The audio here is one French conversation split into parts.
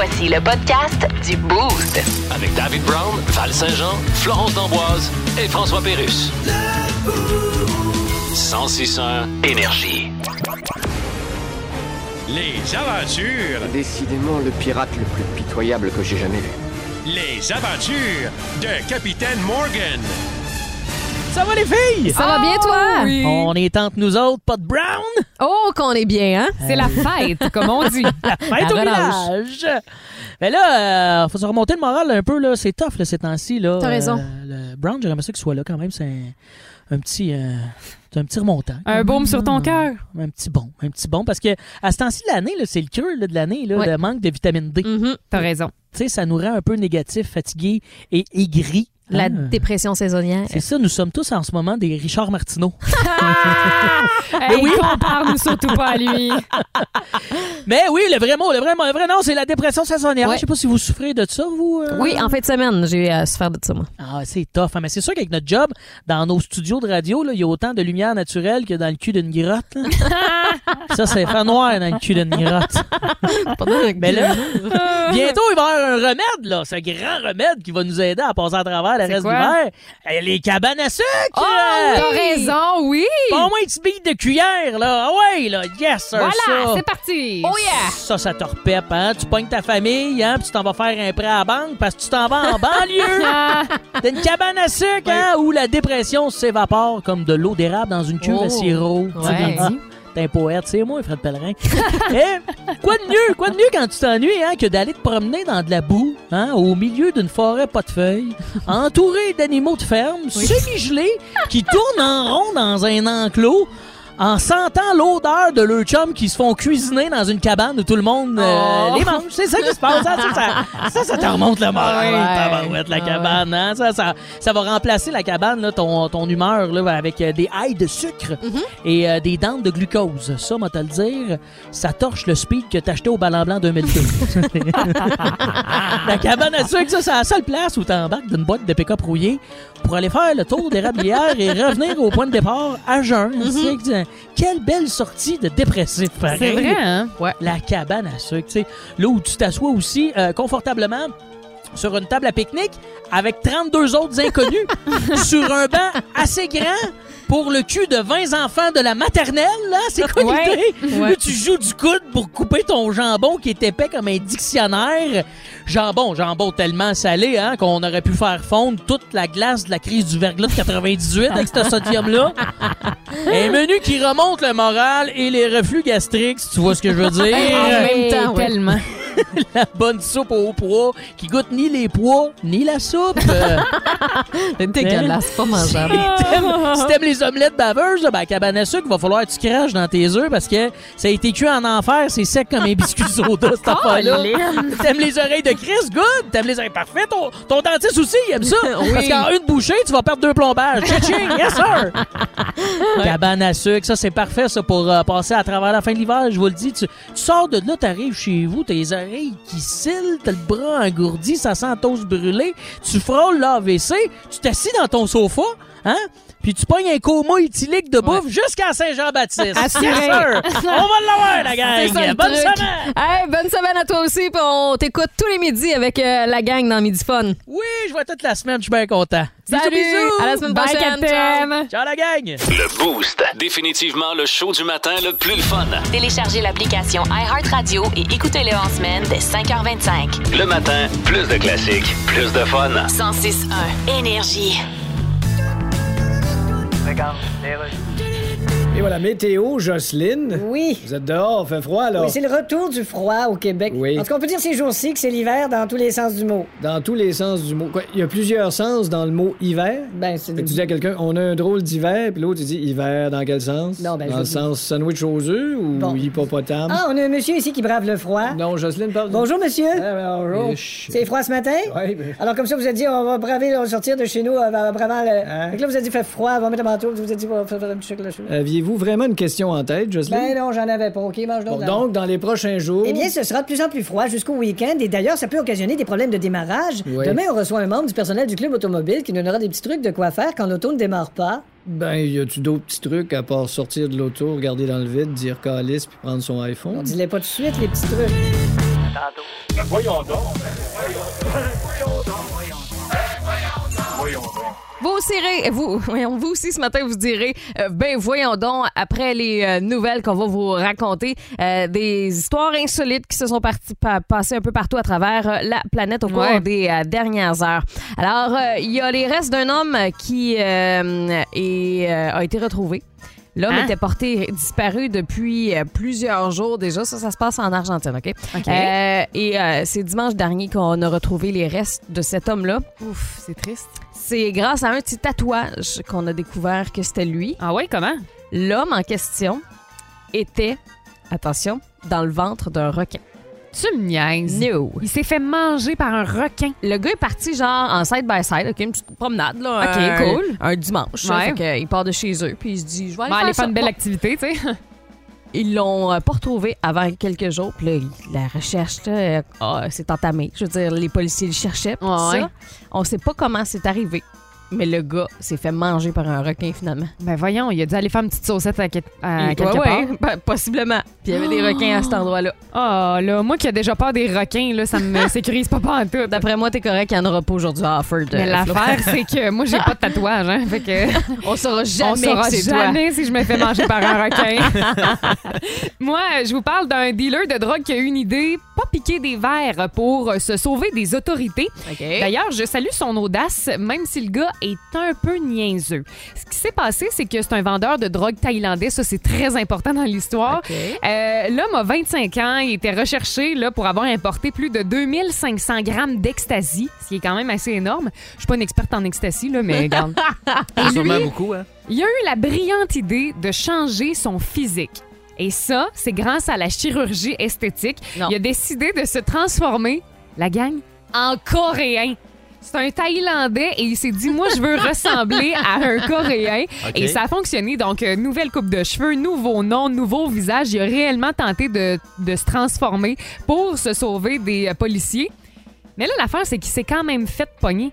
Voici le podcast du Boost. Avec David Brown, Val Saint-Jean, Florence D'Amboise et François Pérus. 1061 Énergie. Les aventures, Décidément le pirate le plus pitoyable que j'ai jamais vu. les aventures de Capitaine Morgan. Ça va les filles? Ça va bien, toi? On est entre nous autres, pas de brown? Oh, qu'on est bien, hein? C'est la fête, comme on dit. La fête au village. Mais là, euh, faut se remonter le moral un peu, là. C'est tough, là, ces temps-ci, là. T'as raison. le brown, j'aimerais ça qu'il soit là quand même. C'est un, un petit... euh, c'est un petit remontant. Un baume sur ton cœur. Un petit bon, un petit bon. Parce que à ce temps-ci de l'année, là, c'est le là, de l'année, là, Ouais. le manque de vitamine D. Mhm. T'as raison. Sais, ça nous rend un peu négatif, fatigué et aigri. La hein. dépression saisonnière. C'est ça, nous sommes tous en ce moment des Richard Martineau. Hey, compare-nous surtout pas à lui. Mais oui, le vrai mot, le vrai mot, le vrai nom, c'est la dépression saisonnière. Ouais. Je sais pas si vous souffrez de ça, vous. euh? Oui, en fin de semaine, j'ai à souffert de ça, moi. Ah, c'est tough. hein. Mais c'est sûr qu'avec notre job, dans nos studios de radio, il y a autant de lumière naturelle que dans le cul d'une grotte. ça, c'est faire noir dans le cul d'une grotte. Mais là, bientôt, il va y avoir un remède, là. Ce grand remède qui va nous aider à passer à travers le C'est reste de quoi? l'hiver. Eh, Les cabanes à sucre! Oh, t'as raison, oui. Pas au moins une petite bille de cuillère, là. Ah ouais, là. Yes, sir, Voilà, ça. c'est parti. Oh yeah! Ça, ça te repèpe, hein? Tu pognes ta famille, hein? Puis tu t'en vas faire un prêt à la banque parce que tu t'en vas en banlieue. Ah, T'as une cabane à sucre, hein? Où la dépression s'évapore comme de l'eau d'érable dans une cuve à Oh. sirop. Tu sais, Ouais. T'es un poète, c'est moi, Fred Pellerin. Eh, quoi de mieux, quoi de mieux quand tu t'ennuies, hein, que d'aller te promener dans de la boue, hein, au milieu d'une forêt pas de feuilles, entouré d'animaux de ferme, semi-gelés, qui tournent en rond dans un enclos, en sentant l'odeur de leurs chums qui se font cuisiner dans une cabane où tout le monde euh, Oh. les mange. C'est ça qui se passe. hein, ça, ça, te remonte le moral. Ouais. tabarouette, la cabane. hein, ça, ça, ça va remplacer la cabane, là, ton, ton humeur, là, avec euh, des hailles de sucre et euh, des dents de glucose. Ça, moi, te le dire, ça torche le speed que t'as acheté au Ballon Blanc 2002. la cabane à sucre, ça, c'est la seule place où t'embarques d'une boîte de pick-up rouillé pour aller faire le tour des rablières et revenir au point de départ à jeun. Que- Quelle belle sortie de dépressif, pareil. c'est vrai, hein? Ouais. La cabane à sucre, tu sais. Là où tu t'assois aussi euh, confortablement sur une table à pique-nique avec 32 autres inconnus sur un banc assez grand pour le cul de 20 enfants de la maternelle, là. C'est quoi Ouais. l'idée? Ouais. Là, tu joues du coude pour couper ton jambon qui est épais comme un dictionnaire? Jambon, jambon tellement salé, hein, qu'on aurait pu faire fondre toute la glace de la crise du verglas de 98 avec ce sodium-là. Un menu qui remonte le moral et les reflux gastriques, si tu vois ce que je veux dire. En même temps, ouais. tellement. la bonne soupe aux pois qui goûte ni les pois ni la soupe. Euh, C'est dégueulasse, pas mangeable. si t'aimes- si t'aimes les omelettes baveuses, ben, à cabane à sucre, il va falloir que tu craches dans tes œufs parce que ça a été cuit en enfer, c'est sec comme un biscuit soda, cette affaire-là. T'aimes les oreilles de Chris? Good! T'aimes les oreilles parfait. Ton, ton dentiste aussi, il aime ça. Parce qu'en une bouchée, tu vas perdre deux plombages. Tching, yes sir! Cabane à sucre, ça c'est parfait ça pour euh, passer à travers la fin de l'hiver, je vous le dis. Tu, tu sors de là, t'arrives chez vous, t'as les oreilles qui cillent, t'as le bras engourdi, ça sent toast brûlée, tu frôles l'AVC, tu t'assis dans ton sofa, hein? Puis tu pognes un coma éthylique de bouffe jusqu'à Saint-Jean-Baptiste. Assuré. On va l'avoir, la gang! Ça, Bonne truc. semaine! Hey, bonne semaine à toi aussi, puis on t'écoute tous les midis avec euh, la gang dans Midi Fun. Oui, je vois toute la semaine, je suis bien content. Bisous, Salut! bisous! À la semaine Bye, prochaine! Capitaine. Ciao la gang! Le Boost. Définitivement le show du matin le plus le fun. Téléchargez l'application iHeartRadio et écoutez-le en semaine dès 5h25. Le matin, plus de classiques, plus de fun. 106.1 Énergie. Come, Taylor. Et voilà, météo, Jocelyne. Oui. Vous êtes dehors, fait froid, là. Oui, c'est le retour du froid au Québec. Oui. En tout cas, on peut dire ces jours-ci que c'est l'hiver dans tous les sens du mot. Dans tous les sens du mot. Quoi, il y a plusieurs sens dans le mot hiver. Ben, c'est tu dis à quelqu'un, on a un drôle d'hiver, puis l'autre, il dit hiver dans quel sens? Non, ben, Dans je le dis- sens sandwich aux œufs ou Bon. hippopotame? Ah, on a un monsieur ici qui brave le froid. Non, Jocelyne parle. Bonjour, monsieur. Ah, bonjour. C'est froid ce matin? Oui, ben- Alors, comme ça, vous avez dit, on va braver, on va sortir de chez nous euh, en bravant le. Hein? Là, vous avez dit, fait froid, on va mettre un manteau, vous avez dit, on va faire un petit chocolat chaud. Aviez-vous vraiment une question en tête, Jocelyne? Ben non, j'en avais pas. OK, mange Bon, donc. donc, dans les prochains jours. Eh bien, ce sera de plus en plus froid jusqu'au week-end et d'ailleurs, ça peut occasionner des problèmes de démarrage. Oui. Demain, on reçoit un membre du personnel du club automobile qui nous donnera des petits trucs de quoi faire quand l'auto ne démarre pas. Ben, y a-tu d'autres petits trucs à part sortir de l'auto, regarder dans le vide, dire calice puis prendre son On iPhone? dis-les pas tout de suite, les petits trucs. voyons donc. Vous aussi, ré- vous, voyons, vous aussi ce matin, vous direz, euh, ben voyons donc, après les euh, nouvelles qu'on va vous raconter, euh, des histoires insolites qui se sont parti- pa- passées un peu partout à travers la planète au cours Ouais. des dernières heures. Alors, il y a les restes d'un homme qui est, a été retrouvé. L'homme Hein? était porté disparu depuis plusieurs jours déjà. Ça, ça se passe en Argentine, OK? OK. Euh, et c'est dimanche dernier qu'on a retrouvé les restes de cet homme-là. Ouf, c'est triste. C'est grâce à un petit tatouage qu'on a découvert que c'était lui. Ah ouais, comment? L'homme en question était, attention, dans le ventre d'un requin. Tu me niaises. No. Il s'est fait manger par un requin. Le gars est parti genre en side-by-side, OK, une petite promenade, là. OK, un- cool. Un dimanche. Ouais. Fait que, il part de chez eux, puis il se dit, je vais aller Bon, faire aller ça. faire une belle Bon. activité, tu sais. Ils l'ont euh, pas retrouvé avant quelques jours. Puis là, il- la recherche euh, ah, s'est entamée. Je veux dire, les policiers le cherchaient. puis tout Ouais. ça. On sait pas comment c'est arrivé. Mais le gars s'est fait manger par un requin finalement. Ben voyons, il a dû aller faire une petite saucette à, à Ouais, quelque ouais, part. ben, possiblement. Puis il y avait des requins à cet endroit-là. Ah là, moi qui a déjà peur des requins, là, ça me sécurise pas en tout. D'après moi, t'es correct, il n'y en aura pas aujourd'hui à. Mais euh, Flo. l'affaire, c'est que moi, j'ai pas de tatouage, hein. Fait que On saura jamais on saura toi. jamais si je me fais manger par un requin. moi, je vous parle d'un dealer de drogue qui a eu une idée, pas piquer des verres pour se sauver des autorités. D'ailleurs, je salue son audace, même si le gars est un peu niaiseux. Ce qui s'est passé, c'est que c'est un vendeur de drogue thaïlandais. Ça, c'est très important dans l'histoire. Euh, L'homme a 25 ans. Il était recherché là, pour avoir importé plus de 2500 grammes d'ecstasy, ce qui est quand même assez énorme. Je suis pas une experte en ecstasy, là, mais regarde. Et Sûrement lui, beaucoup, hein? il a eu la brillante idée de changer son physique. Et ça, c'est grâce à la chirurgie esthétique. Non. Il a décidé de se transformer, la gang, en coréen. C'est un Thaïlandais et il s'est dit, moi, je veux ressembler à un Coréen. Et ça a fonctionné. Donc, euh, nouvelle coupe de cheveux, nouveau nom, nouveau visage. Il a réellement tenté de, de se transformer pour se sauver des euh, policiers. Mais là, l'affaire, c'est qu'il s'est quand même fait pogner.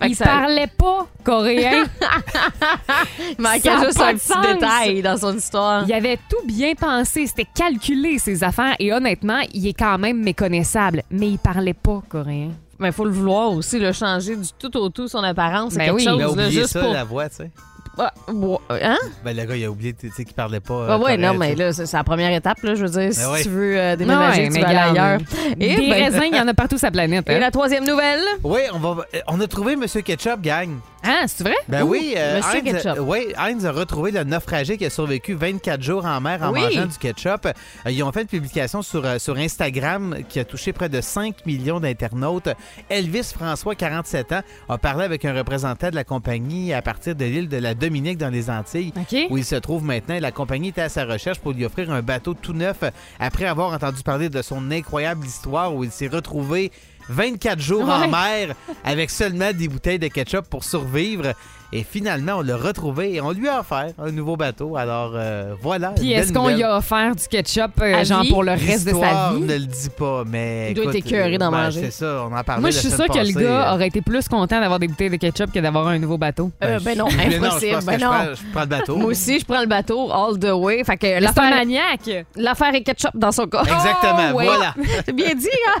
Fait Il ça- parlait pas coréen. Il manquait Ça juste un petit sens. détail dans son histoire. Il avait tout bien pensé, c'était calculé ses affaires et honnêtement, il est quand même méconnaissable, mais il parlait pas coréen. Mais il faut le vouloir aussi, le changer du tout au tout son apparence. C'est Ben quelque oui. chose, Il a là, oublié juste ça, pour... la voix, tu sais. Ah, ouais, hein? Ben, le gars, il a oublié, tu sais, qu'il parlait pas. euh, Ah ouais, non, mais tu sais. là, c'est c'est la première étape, là. Je veux dire, si Ben ouais. tu veux euh, déménager, Ouais, tu mais vas aller ailleurs. Et Des ben- raisins, il y en a partout sur la planète. Et hein. la troisième nouvelle? Oui, on, va, on a trouvé Monsieur Ketchup, gang. Ah, c'est vrai? Ben Ouh, oui, euh, Monsieur Heinz, Ketchup. oui, Heinz a retrouvé le naufragé qui a survécu 24 jours en mer en Oui. mangeant du ketchup. Euh, ils ont fait une publication sur, euh, sur Instagram qui a touché près de 5 millions d'internautes. Elvis François, 47 ans, a parlé avec un représentant de la compagnie à partir de l'île de la Dominique dans les Antilles. OK. Où il se trouve maintenant. La compagnie était à sa recherche pour lui offrir un bateau tout neuf après avoir entendu parler de son incroyable histoire où il s'est retrouvé 24 jours en mer avec seulement des bouteilles de ketchup pour survivre. Et finalement, on l'a retrouvé et on lui a offert un nouveau bateau. Alors euh, voilà. Puis est-ce qu'on nouvelle. a offert du ketchup, euh, À genre pour le reste de sa vie? ne le dit pas, mais. Il doit écoute, être écœuré d'en ben, manger. C'est ça, on en parlait Moi, je suis sûre que le gars aurait été plus content d'avoir des bouteilles de ketchup que d'avoir un nouveau bateau. Euh, ben non, Mais non, je impossible. que Ben je non. prends- je prends le bateau. Moi aussi, je prends le bateau all the way. Fait que l'affaire maniaque! l'affaire est ketchup dans son corps. Exactement, Oh, ouais. voilà. C'est bien dit, hein?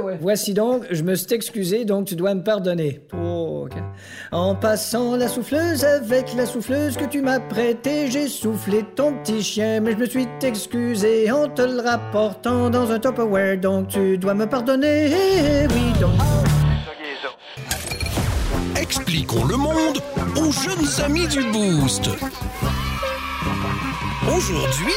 ouais. Voici donc, je me suis excusé, donc tu dois me pardonner. Oh. En passant la souffleuse avec la souffleuse que tu m'as prêtée, j'ai soufflé ton petit chien, mais je me suis excusé en te le rapportant dans un Tupperware, donc tu dois me pardonner. Eh Oui, donc. Expliquons le monde aux jeunes amis du Boost. Aujourd'hui,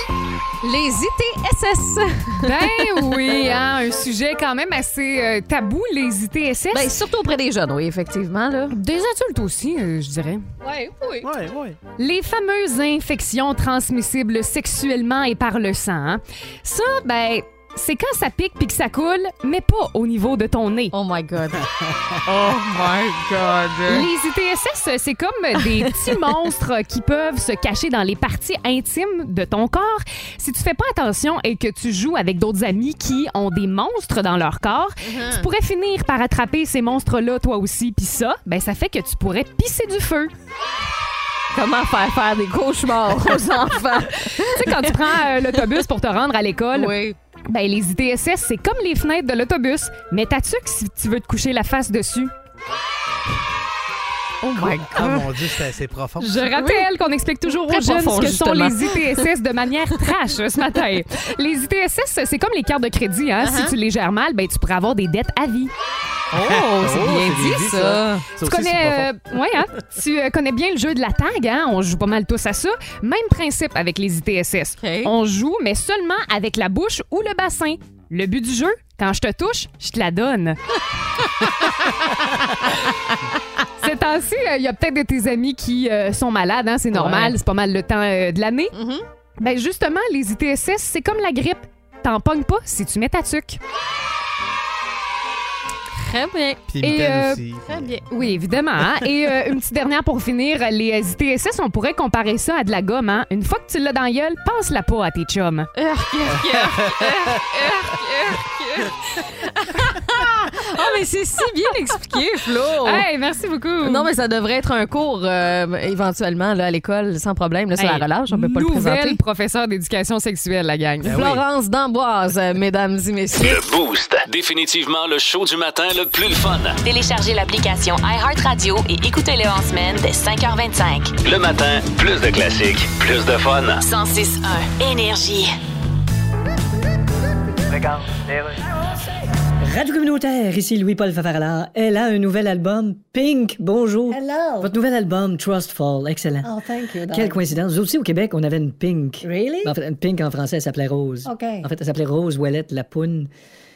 Les ITSS. Ben oui, hein, un sujet quand même assez euh, tabou, les ITSS. Ben, surtout auprès des jeunes, oui, effectivement. Là. Des adultes aussi, euh, je dirais. Oui, oui. Ouais, ouais. Les fameuses infections transmissibles sexuellement et par le sang. hein. Ça, ben, c'est quand ça pique puis que ça coule, mais pas au niveau de ton nez. Oh my God. Oh my God. Les ITSS, c'est comme des petits monstres qui peuvent se cacher dans les parties intimes de ton corps. Si tu fais pas attention et que tu joues avec d'autres amis qui ont des monstres dans leur corps, tu pourrais finir par attraper ces monstres-là toi aussi. Puis ça, ben ça fait que tu pourrais pisser du feu. Comment faire faire des cauchemars aux enfants? tu sais, quand tu prends euh, l'autobus pour te rendre à l'école, Oui. Ben les ITSS, c'est comme les fenêtres de l'autobus. Mais t'as-tu que si tu veux te coucher la face dessus? Oh my Ah mon Dieu, c'est assez profond. Je rappelle qu'on explique toujours Très aux jeunes profond, ce que sont les ITSS de manière trash ce matin. Les ITSS, c'est comme les cartes de crédit. Hein? Uh-huh. Si tu les gères mal, ben, tu pourrais avoir des dettes à vie. Oh, c'est Oh, bien dit, bien dit, ça. Ça Tu connais, euh, ouais, hein? tu euh, connais bien le jeu de la tag, hein? On joue pas mal tous à ça. Même principe avec les ITSS. On joue, mais seulement avec la bouche ou le bassin. Le but du jeu, quand je te touche, je te la donne. Temps-ci, il y a peut-être de tes amis qui euh, sont malades, hein? c'est normal, Ouais. c'est pas mal le temps euh, de l'année. Mhm. Ben justement, les ITSS, c'est comme la grippe. T'en pognes pas si tu mets ta tuque. Très bien. Puis Et, mitaine euh, aussi. Très bien. Oui, évidemment. hein. Et euh, une petite dernière pour finir. Les ITSS, on pourrait comparer ça à de la gomme. Hein? Une fois que tu l'as dans la gueule, passe-la pas à tes chums. Urk, urk, urk, urk, urk, urk. Oh, mais c'est si bien expliqué, Flo. Hey, merci beaucoup. Non, mais ça devrait être un cours euh, éventuellement là, à l'école, sans problème. Là, sur Hey, la relâche, on peut pas le Nouvelle présenter. professeure d'éducation sexuelle, la gang. Ben oui. Florence d'Amboise, euh, mesdames et messieurs. Le Boost. Définitivement le show du matin le plus le fun. Téléchargez l'application iHeartRadio et écoutez-le en semaine dès 5h25. Le matin, plus de classiques, plus de fun. 106.1 Énergie. Radio communautaire, ici Louis-Paul Fafarala. Elle a un nouvel album, Pink. Bonjour. Hello. Votre nouvel album, Trust Fall, excellent. Oh, thank you. Quelle coïncidence. Nous aussi, au Québec, on avait une Pink. Really? En fait, une Pink en français, elle s'appelait Rose. OK. En fait, elle s'appelait Rose Ouellette Lapoune.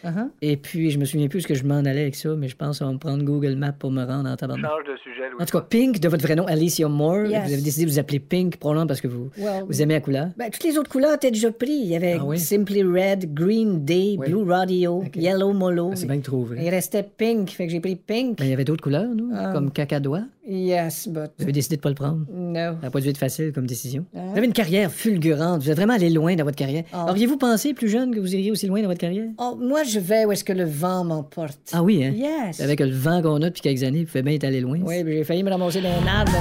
Uh-huh. Et puis, je me souviens plus ce que je m'en allais avec ça, mais je pense qu'on va me prendre Google Maps pour me rendre en tabarnak. Change de sujet, Louis. En tout cas, Pink, de votre vrai nom, Alicia Moore. Yes. Vous avez décidé de vous appeler Pink, probablement parce que vous, Well, vous aimez la couleur. Ben, toutes les autres couleurs étaient déjà prises. Il y avait Ah oui? Simply Red, Green Day, Oui. Blue Radio. Yellow Molo. Ah, C'est bien trouvé. Il restait Pink, fait que j'ai pris Pink. Ben, il y avait d'autres couleurs, nous, Ah. comme cacadois. Yes, but... Vous avez décidé de pas le prendre. No. Ça n'a pas dû être facile comme décision. Hein? Vous avez une carrière fulgurante. Vous êtes vraiment allé loin dans votre carrière. Auriez-vous pensé, plus jeune, que vous iriez aussi loin dans votre carrière? Oh, moi, je vais où est-ce que le vent m'emporte. Ah oui, hein? Yes. Avec le vent qu'on a depuis quelques années, vous pouvez bien être allé loin. Oui, j'ai failli me ramasser dans un arbre.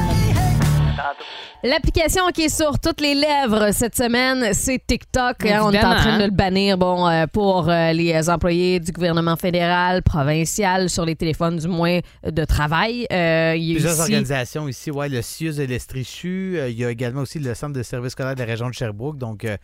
L'application qui est sur toutes les lèvres cette semaine, c'est TikTok. hein. on est en train de hein? le bannir bon, euh, pour euh, les employés du gouvernement fédéral, provincial, sur les téléphones du moins de travail. Euh, il y a Plusieurs ici- organisations ici, ouais, le CIUS de l'Estrichu. euh, il y a également aussi le Centre de services scolaires de la région de Sherbrooke. Donc, euh,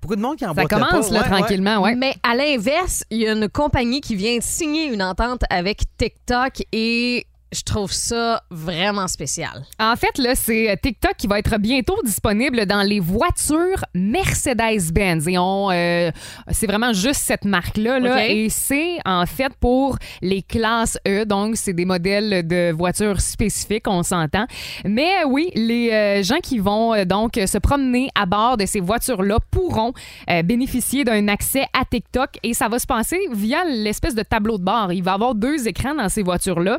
beaucoup de monde qui en Ça commence, là, tranquillement, ouais. Mais à l'inverse, il y a une compagnie qui vient de signer une entente avec TikTok et je trouve ça vraiment spécial. En fait, là, c'est TikTok qui va être bientôt disponible dans les voitures Mercedes-Benz. Et on, euh, c'est vraiment juste cette marque-là. Là. Et c'est en fait pour les classes E. Donc, c'est des modèles de voitures spécifiques, on s'entend. Mais euh, oui, les euh, gens qui vont euh, donc se promener à bord de ces voitures-là pourront euh, bénéficier d'un accès à TikTok. Et ça va se passer via l'espèce de tableau de bord. Il va y avoir deux écrans dans ces voitures-là.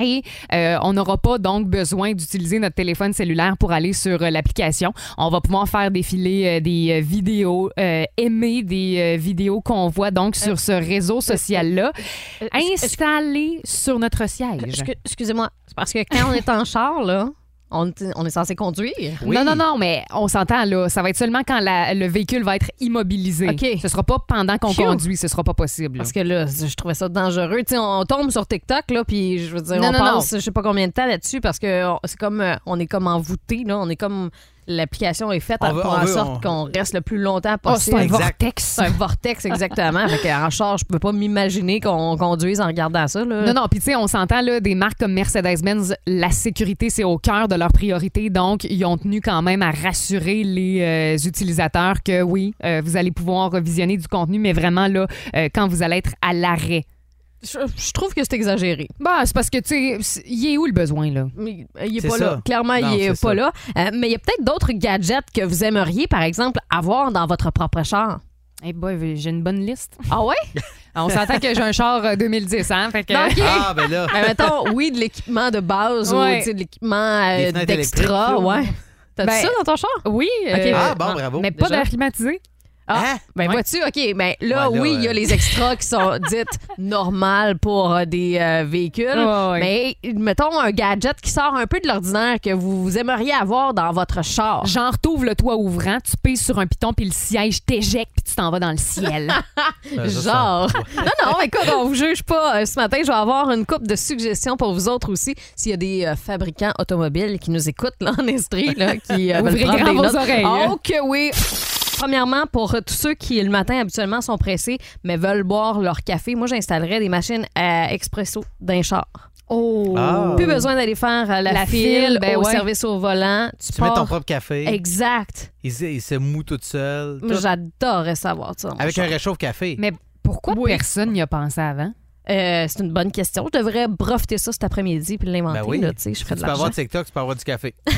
Et euh, on n'aura pas donc besoin d'utiliser notre téléphone cellulaire pour aller sur euh, l'application. On va pouvoir faire défiler euh, des vidéos, aimer des vidéos qu'on voit donc sur ce réseau social-là, installé sur notre siège. Excu- Excusez-moi, c'est parce que quand on est en char, là, on, est- on est censé conduire. Non, non, non, mais on s'entend là. Ça va être seulement quand la- le véhicule va être immobilisé. OK. Ce sera pas pendant qu'on conduit. Ce sera pas possible. là. Parce que là, je trouvais ça dangereux. Tu sais, on tombe sur TikTok, là, puis je veux dire, Non, on non, passe je sais pas combien de temps là-dessus parce que c'est comme, euh, on est comme envoûté, là. On est comme l'application est faite On à- veut- pour en veut- sorte on- qu'on reste le plus longtemps Oh, c'est possible. un Exact. vortex. C'est un vortex, exactement. fait en char, je peux pas m'imaginer qu'on conduise en regardant ça. Là. Non, non, puis tu sais, on s'entend, là, des marques comme Mercedes-Benz, la sécurité, c'est au cœur de leur priorité. Donc, ils ont tenu quand même à rassurer les euh, utilisateurs que oui, euh, vous allez pouvoir visionner du contenu, mais vraiment, là, euh, quand vous allez être à l'arrêt. Je, je trouve que c'est exagéré. Bah, c'est parce que, tu sais, il est où le besoin, là? Mais, euh, il est pas ça. là. Clairement, Non, il est pas ça. là. Euh, mais il y a peut-être d'autres gadgets que vous aimeriez, par exemple, avoir dans votre propre char. Eh boy, j'ai une bonne liste. Ah ouais? On s'entend que j'ai un char euh, 2010, hein? Fait que... Non. Ah, ben là. Ben, mettons, oui, de l'équipement de base Ouais. ou tu sais, de l'équipement euh, d'extra. Ouais. T'as-tu Ben, ça dans ton char? Oui. Euh, Ah, bon, bravo. mais pas déjà? d'air climatisé. Ah, Hein? ben Ouais. vois-tu, OK, ben là, Ouais, là, oui, il y a euh, les extras qui sont dites normales pour euh, des euh, véhicules, Ouais, ouais. mais mettons un gadget qui sort un peu de l'ordinaire que vous, vous aimeriez avoir dans votre char. Genre, t'ouvres le toit ouvrant, tu pèses sur un piton, puis le siège t'éjecte, puis tu t'en vas dans le ciel. Ben, Genre. non, non, écoute, on vous juge pas. Ce matin, je vais avoir une couple de suggestions pour vous autres aussi. S'il y a des euh, fabricants automobiles qui nous écoutent là, en Estrie, là, qui euh, veulent Ouvrez prendre grand des vos notes. oreilles. Oh que oui! Premièrement, pour euh, tous ceux qui, le matin, habituellement, sont pressés, mais veulent boire leur café, moi, j'installerais des machines à expresso d'un char. Oh! Ah. Plus besoin d'aller faire euh, la, La file, file, ben au ouais. service au volant. Tu, Tu mets ton propre café. Exact. Il se, il se moue tout seul. Moi, tout. J'adorerais savoir ça. Avec char. un réchauffe-café. Mais pourquoi Oui. personne n'y a pensé avant? Euh, c'est une bonne question. Je devrais breveter ça cet après-midi puis l'inventer. Ben oui. là, tu sais, je Si ferais tu de peux avoir TikTok, tu peux avoir du café.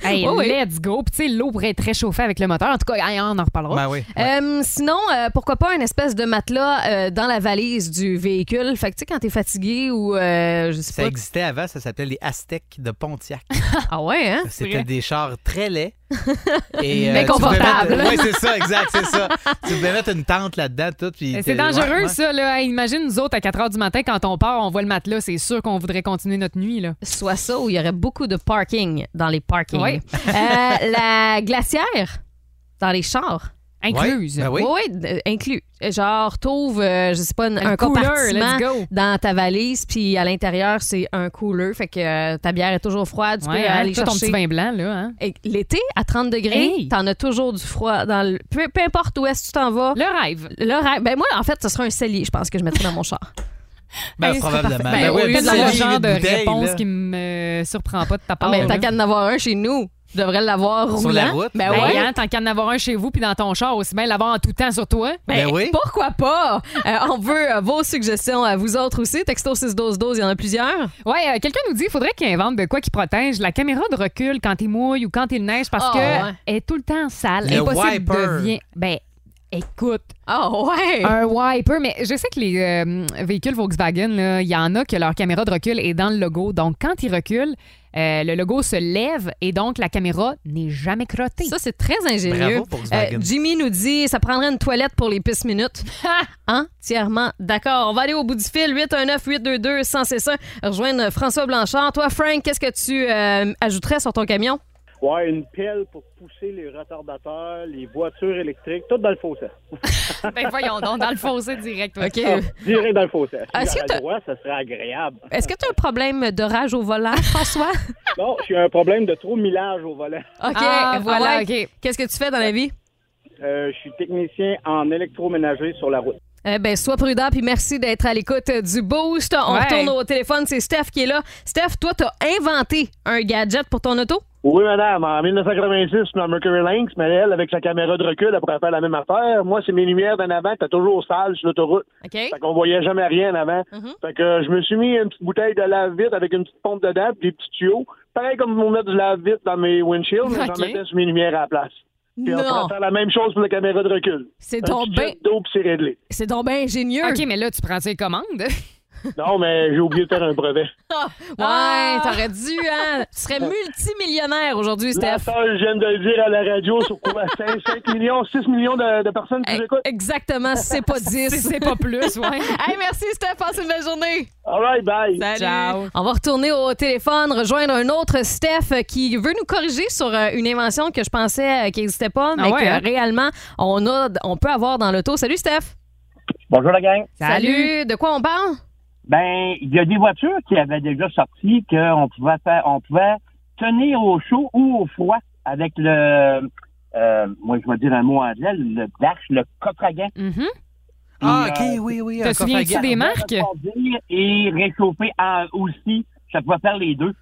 Hey, Oui, oui. let's go! Puis tu sais, l'eau pourrait être réchauffée avec le moteur. En tout cas, on en reparlera. Ben oui. Euh, sinon, euh, pourquoi pas une espèce de matelas euh, dans la valise du véhicule? Fait que tu sais, quand t'es fatigué ou euh, je sais Ça pas. existait avant, ça s'appelait les Aztèques de Pontiac. Ah ouais, hein? C'était des chars très laids. Et, pouvais confortables. mettre- Oui, c'est ça, exact, c'est ça. tu pouvais mettre une tente là-dedans, tout. puis C'est dangereux, ouais, ouais. ça. Là. Imagine, nous autres, à 4 h du matin, quand on part, on voit le matelas. C'est sûr qu'on voudrait continuer notre nuit. Là. Soit ça ou il y aurait beaucoup de parking dans les parkings. Ouais. Euh, la glacière dans les chars. Incluse. Ouais, ben oui. Oui, euh, inclus. Genre, t'ouvres, euh, je sais pas, un, Un un cooler, compartiment let's go. dans ta valise, puis à l'intérieur, c'est un cooler. Fait que euh, ta bière est toujours froide. Tu Ouais, peux hein, aller toi, ton chercher. petit vin blanc, là. Hein? L'été, à 30 degrés, Hey! t'en as toujours du froid. Dans le... peu, peu importe où est-ce que tu t'en vas. Le rêve. Le rêve. Ben moi, en fait, ce sera un cellier, je pense, que je mettrais dans mon char. Ben, Hey, probablement. Ben, Ben au oui, lieu de c'est le huit genre de réponse là. qui me surprend pas de ta part. Ah, mais là. tant qu'à en avoir un chez nous, je devrais l'avoir roulant. Sur la route? Ben Ben, ouais. hein, tant qu'à en avoir un chez vous puis dans ton char, aussi bien l'avoir en tout temps sur toi. Ben oui. Pourquoi pas? Euh, on veut euh, vos suggestions à vous autres aussi. Texto 61212, il y en a plusieurs. Ouais, euh, quelqu'un nous dit qu'il faudrait qu'il invente de quoi qui protège la caméra de recul quand il mouille ou quand il neige parce Ah, que ouais. elle est tout le temps sale. Le Impossible wiper. de bien. Ben, écoute, Ah ouais! un wiper, mais je sais que les euh, véhicules Volkswagen, là, il y en a que leur caméra de recul est dans le logo. Donc, quand ils reculent, euh, le logo se lève et donc la caméra n'est jamais crottée. Ça, c'est très ingénieux. Bravo. Euh, Jimmy nous dit ça prendrait une toilette pour les pistes minutes. Entièrement d'accord. On va aller au bout du fil. 819-822 161 Rejoindre François Blanchard. Toi, Frank, qu'est-ce que tu euh, ajouterais sur ton camion? Ouais, une pelle pour pousser les retardateurs, les voitures électriques, tout dans le fossé. ben voyons donc, dans le fossé direct. OK. Ah, direct dans le fossé. Ah, est-ce Si droit, ça serait agréable. Est-ce que tu as un problème de rage au volant, François? Non, j'ai un problème de trop millage au volant. OK, Ah, voilà. ouais, OK. Qu'est-ce que tu fais dans la vie? Euh, je suis technicien en électroménager sur la route. Eh ben, sois prudent, puis merci d'être à l'écoute du Boost. On Ouais. retourne au téléphone, c'est Steph qui est là. Steph, toi, t'as inventé un gadget pour ton auto? Oui, madame. En 1986, dans Mercury Lynx, mais elle, avec sa caméra de recul, elle pourrait faire la même affaire. Moi, c'est mes lumières d'en avant, t'as toujours sale sur l'autoroute. OK. Fait qu'on voyait jamais rien en avant. Mhm. Fait que je me suis mis une petite bouteille de lave-vite avec une petite pompe dedans, puis des petits tuyaux. Pareil comme on met du lave-vite dans mes windshields, mais j'en mettais sur mes lumières à la place. Puis on Non. pourrait faire la même chose pour la caméra de recul. C'est donc bien jet d'eau, puis c'est réglé. c'est donc ben ingénieux. OK, mais là, tu prends tes commandes. Non, mais j'ai oublié de faire un brevet. Ah, ouais, Ah. t'aurais dû, hein? Tu serais multimillionnaire aujourd'hui, La Steph. seule, je viens de le dire à la radio sur quoi? 5, 5 millions, 6 millions de, de personnes qui Eh, nous écoutent? Exactement, si c'est pas 10. Si c'est pas plus, ouais. Hey, merci, Steph. Passe une belle journée. All right, bye. Salut. Ciao. On va retourner au téléphone, rejoindre un autre Steph qui veut nous corriger sur euh, une invention que je pensais euh, qui n'existait pas, mais Ah ouais, que hein? réellement on, a, on peut avoir dans l'auto. Salut, Steph. Bonjour, la gang. Salut. De quoi on parle? Ben, il y a des voitures qui avaient déjà sorti qu'on pouvait faire, on pouvait tenir au chaud ou au froid avec le, euh, moi je vais dire un mot anglais, le dash, le coffre-à-gants. Ah, Puis, OK, euh, oui, oui. Te souviens-tu coffre des marques? Et réchauffer en- aussi, ça pouvait faire les deux.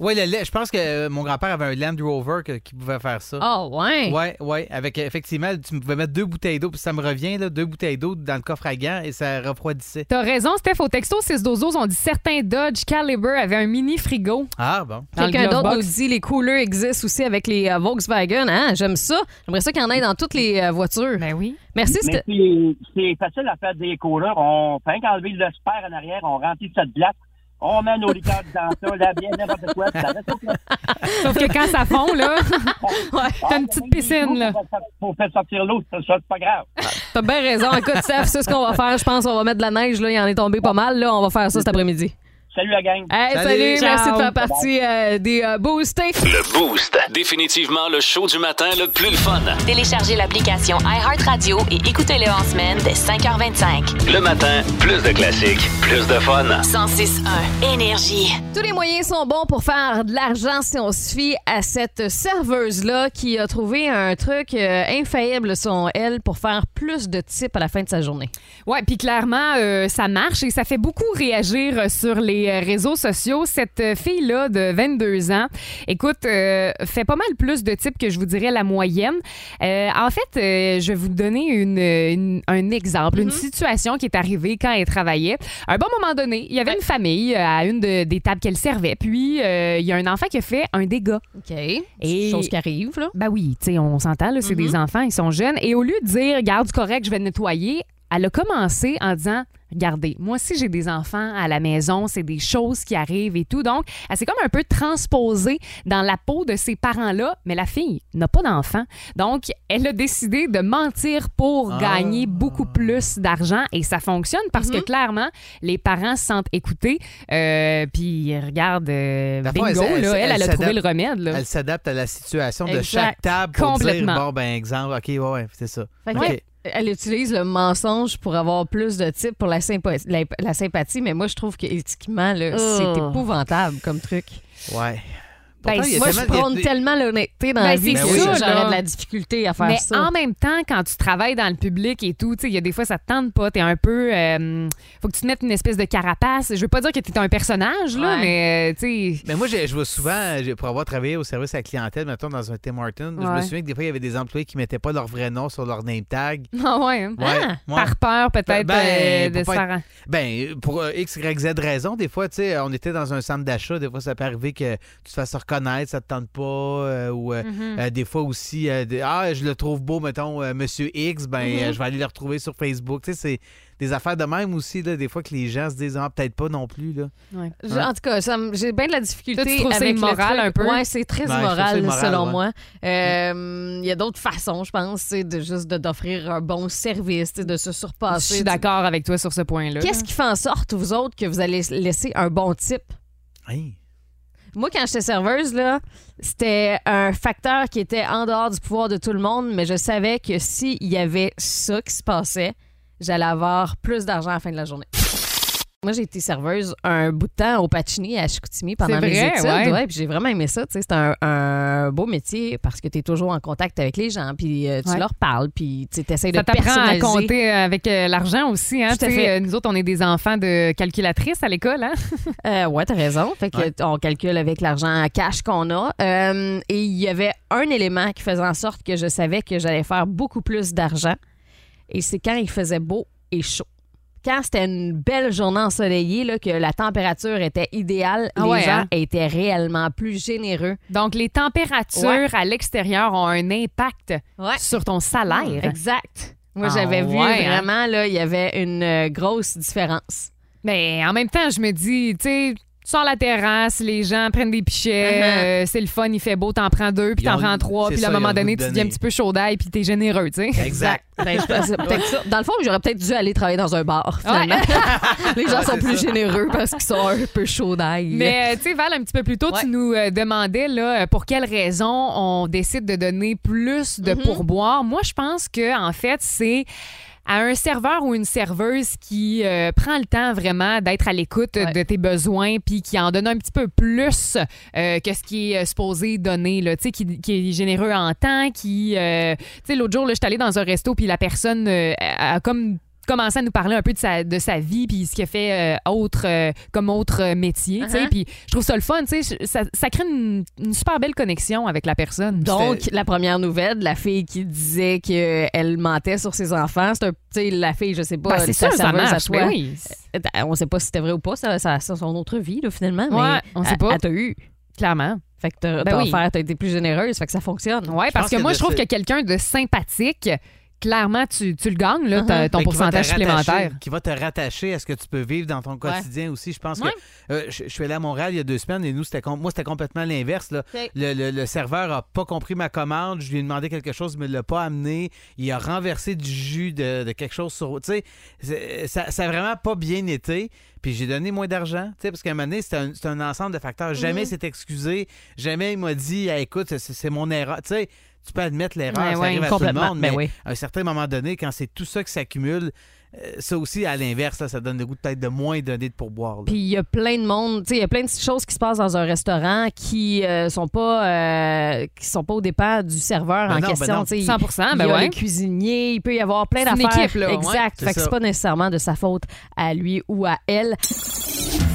Oui, le lait. Je pense que euh, mon grand-père avait un Land Rover que- qui pouvait faire ça. Oh, ouais? Ouais, ouais. Avec euh, effectivement, tu pouvais mettre deux bouteilles d'eau, puis ça me revient, là, deux bouteilles d'eau dans le coffre à gants et ça refroidissait. T'as raison, Steph. Au texto 6 dozos, on dit certains Dodge Caliber avaient un mini frigo. Ah, bon. Quelqu'un d'autre nous dit les coolers existent aussi avec les euh, Volkswagen. Hein? J'aime ça. J'aimerais ça qu'il y en ait dans toutes les euh, voitures. Ben oui. Merci. C'est- facile à faire des couleurs. On fait qu'enlever le spare en arrière, on remplit de glace, on met nos liqueurs dans ça, la bière, n'importe quoi, ça reste. Sauf que quand ça fond, là, t'as une petite piscine, là. Pour faire sortir l'eau, ça, ça, c'est pas grave. T'as bien raison. Écoute, Steph, c'est ce qu'on va faire. Je pense qu'on va mettre de la neige. Là. Il en est tombé pas mal. Là. On va faire ça cet après-midi. Salut la gang. Hey, salut. Salut. Merci de faire partie euh, des euh, boostés. Le Boost. Définitivement le show du matin le plus le fun. Téléchargez l'application iHeartRadio et écoutez-le en semaine dès 5h25. Le matin, plus de classiques, plus de fun. 106.1 Énergie. Tous les moyens sont bons pour faire de l'argent si on se fie à cette serveuse-là qui a trouvé un truc euh, infaillible, selon elle, pour faire plus de tips à la fin de sa journée. Ouais, puis clairement, euh, ça marche et ça fait beaucoup réagir sur les euh, réseaux sociaux. Cette euh, fille-là de 22 ans, écoute, euh, fait pas mal plus de types que je vous dirais la moyenne. Euh, en fait, euh, je vais vous donner une, une- un exemple, une situation qui est arrivée quand elle travaillait. À un bon moment donné, il y avait une famille à une de- des tables qu'elle servait, puis il y a un enfant qui a fait un dégât. OK. Et... Chose qui arrive, là. Ben oui, tu sais, on s'entend, là, c'est des enfants, ils sont jeunes. Et au lieu de dire, garde correct, je vais nettoyer, elle a commencé en disant, regardez, moi aussi j'ai des enfants à la maison, c'est des choses qui arrivent et tout. Donc, elle s'est comme un peu transposée dans la peau de ces parents-là, mais la fille n'a pas d'enfant. Donc, elle a décidé de mentir pour Ah. gagner beaucoup plus d'argent et ça fonctionne parce que clairement, les parents se sentent écoutés. Euh, puis, regarde, euh, Dans le fond, bingo, là, elle, elle, a trouvé le remède. Là. Elle s'adapte à la situation de chaque table pour Complètement. dire, bon, ben, exemple, OK, ouais, ouais, c'est ça. Elle- utilise le mensonge pour avoir plus de tips pour la, sympa- la, la sympathie, mais moi, je trouve que éthiquement, là, c'est Oh. épouvantable comme truc. Ouais. Ben, Pourtant, il y a moi, je prône des- tellement l'honnêteté dans Ben, la vie c'est ça, j'aurais de la difficulté à faire Mais ça. en même temps, quand tu travailles dans le public et tout, tu sais, il y a des fois, ça te tente pas. T'es un peu. euh, faut que tu te mettes une espèce de carapace. Je veux pas dire que t'es un personnage, là, Ouais. mais euh, tu sais. Mais moi, je, je vois souvent, pour avoir travaillé au service à la clientèle, mettons, dans un Tim Hortons, je me souviens que des fois, il y avait des employés qui mettaient pas leur vrai nom sur leur name tag. Ah ouais, hein? Ouais, Ah, ouais. Par peur, peut-être, Ben, euh, de pour se être- Ben, pour euh, X, Y, Z raison, des fois, tu sais, on était dans un centre d'achat, des fois, ça peut arriver que tu te fasses reconnaître, ça te tente pas, euh, ou euh, Mhm. euh, des fois aussi, euh, ah, je le trouve beau, mettons, euh, Monsieur X, ben, Mhm. euh, je vais aller le retrouver sur Facebook. Tu sais, c'est des affaires de même aussi, là, des fois que les gens se disent, ah, peut-être pas non plus, là. Je- En tout cas, j'ai bien de la difficulté Toi, avec truc. un peu? Ouais, c'est très je ça immoral, immoral, selon ouais. moi. Euh, Il y a d'autres façons, je pense, c'est de juste d'offrir un bon service, de se Je surpasser. suis d'accord avec toi sur ce point-là. Qu'est-ce qui fait en sorte, vous autres, que vous allez laisser un bon type? Hey. Moi, quand j'étais serveuse, là, c'était un facteur qui était en dehors du pouvoir de tout le monde, mais je savais que s'il y avait ça qui se passait, j'allais avoir plus d'argent à la fin de la journée. Moi, j'ai été serveuse un bout de temps au Pacini à Chicoutimi pendant mes vrai, études. ouais. puis j'ai vraiment aimé ça. tu sais, C'est un, un beau métier parce que tu es toujours en contact avec les gens, puis euh, tu Ouais. leur parles, puis tu essaies de Ça t'apprend à personnaliser. compter avec euh, l'argent aussi. Hein? Fait. euh, Nous autres, on est des enfants de calculatrices à l'école. Hein? Euh, ouais, t'as raison. Fait que on calcule avec l'argent cash qu'on a. Euh, et il y avait un élément qui faisait en sorte que je savais que j'allais faire beaucoup plus d'argent. Et c'est quand il faisait beau et chaud. Quand c'était une belle journée ensoleillée, là, que la température était idéale, Ah les gens hein? étaient réellement plus généreux. Donc, les températures Ouais. à l'extérieur ont un impact Ouais. sur ton salaire. Exact. Moi, Ah j'avais vu hein? vraiment, là, il y avait une euh, grosse différence. Mais en même temps, je me dis, tu sais, sors la terrasse, les gens prennent des pichets, Uh-huh. euh, c'est le fun, il fait beau, t'en prends deux, puis t'en prends trois, puis à un moment donné, tu deviens un petit peu chaudaille, puis t'es généreux, tu sais. Exact. Ben, je. Dans le fond, j'aurais peut-être dû aller travailler dans un bar, finalement. Les gens sont plus ça. généreux parce qu'ils sont un peu chauds d'ail. Mais euh, tu sais, Val, un petit peu plus tôt, Ouais. tu nous euh, demandais là, pour quelles raisons on décide de donner plus de Mhm. pourboire. Moi, je pense que en fait, c'est à un serveur ou une serveuse qui euh, prend le temps vraiment d'être à l'écoute de tes besoins puis qui en donne un petit peu plus euh, que ce qui est euh, supposé donner, là, tu sais, qui, qui est généreux en temps, qui... euh, tu sais, l'autre jour, là, j'étais allée dans un resto puis la personne a comme commencé à nous parler un peu de sa, de sa vie puis ce qu'elle fait euh, autre, euh, comme autre euh, métier, tu sais, Uh-huh. puis je trouve ça le fun, tu sais, ça, ça crée une, une super belle connexion avec la personne. Donc, la première nouvelle, la fille qui disait qu'elle mentait sur ses enfants, c'est un, tu sais, la fille, je sais pas, Ben, c'est ça à marche, toi. ben oui. Euh, On sait pas si c'était vrai ou pas, ça, ça, c'est son autre vie, là, finalement. Ouais, mais on sait pas. Elle t'a eu. Clairement. Fait que t'as Ben t'as oui. offert, t'as été plus généreuse, fait que ça fonctionne. Oui, parce que, moi, je trouve que quelqu'un de sympathique, clairement, tu, tu le gagnes, là, ta- ton Ben, pourcentage supplémentaire. Qui va te rattacher à ce que tu peux vivre dans ton quotidien aussi. Je pense Ouais. que euh, je, je suis allé à Montréal il y a deux semaines et nous, c'était com- moi, c'était complètement l'inverse. là. Le, le- le serveur a pas compris ma commande. Je lui ai demandé quelque chose, mais il ne l'a pas amené. Il a renversé du jus de, de quelque chose sur. Tu sais, c'est- ça, ça a vraiment pas bien été. Puis j'ai donné moins d'argent, tu sais, parce qu'à un moment donné, c'est un, c'est un ensemble de facteurs. Jamais Mhm. s'est excusé. Jamais il m'a dit, Ah, écoute, c'est- c'est mon erreur. Tu sais, tu peux admettre l'erreur, Ouais, ça ouais, arrive à tout le complètement. monde, Ben mais oui. à un certain moment donné, quand c'est tout ça qui s'accumule, euh, ça aussi, à l'inverse, là, ça donne le goût peut-être de moins donner de pourboire. là. Puis il y a plein de monde, tu sais, il y a plein de choses qui se passent dans un restaurant qui euh, sont pas euh, qui sont pas au départ du serveur Ben en non, ben question. sais. 100%, il ben y a ouais. le cuisinier, il peut y avoir plein d'affaires. équipe, là, ouais. Exact. Fait que c'est pas nécessairement de sa faute à lui ou à elle.